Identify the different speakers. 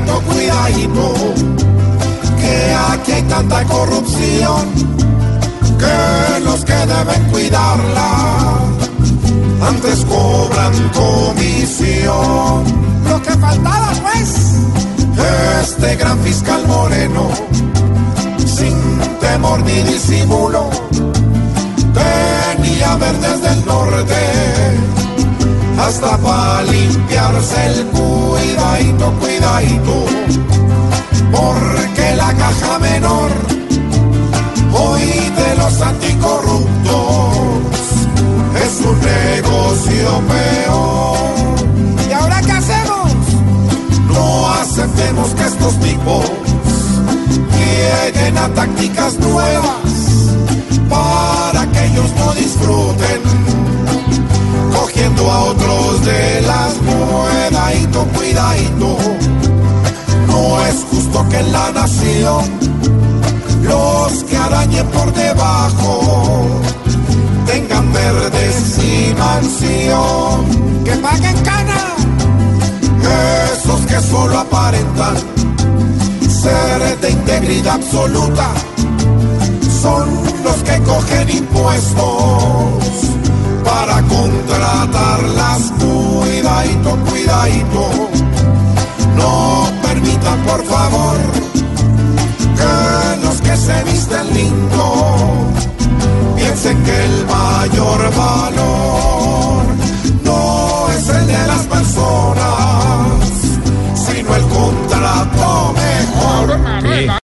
Speaker 1: cuidadito, cuidadito, que aquí hay tanta corrupción que los que deben cuidarla antes cobran comisión.
Speaker 2: Lo que faltaba pues.
Speaker 1: Este gran fiscal moreno, sin temor ni disimulo, venía a ver desde el norte hasta para limpiarse el cuidadito, cuidadito, porque la caja menor hoy de los anticorruptos es un negocio peor.
Speaker 2: ¿Y ahora qué hacemos?
Speaker 1: No aceptemos que estos tipos lleguen a tácticas nuevas para a otros de las cuidadito, cuidadito. No es justo que en la nación los que arañen por debajo tengan verdes y mansión.
Speaker 2: Que paguen cana.
Speaker 1: Esos que solo aparentan ser de integridad absoluta son los que cogen impuestos cuidadito. No permita, por favor, que los que se visten lindo piensen que el mayor valor no es el de las personas, sino el contrato mejor.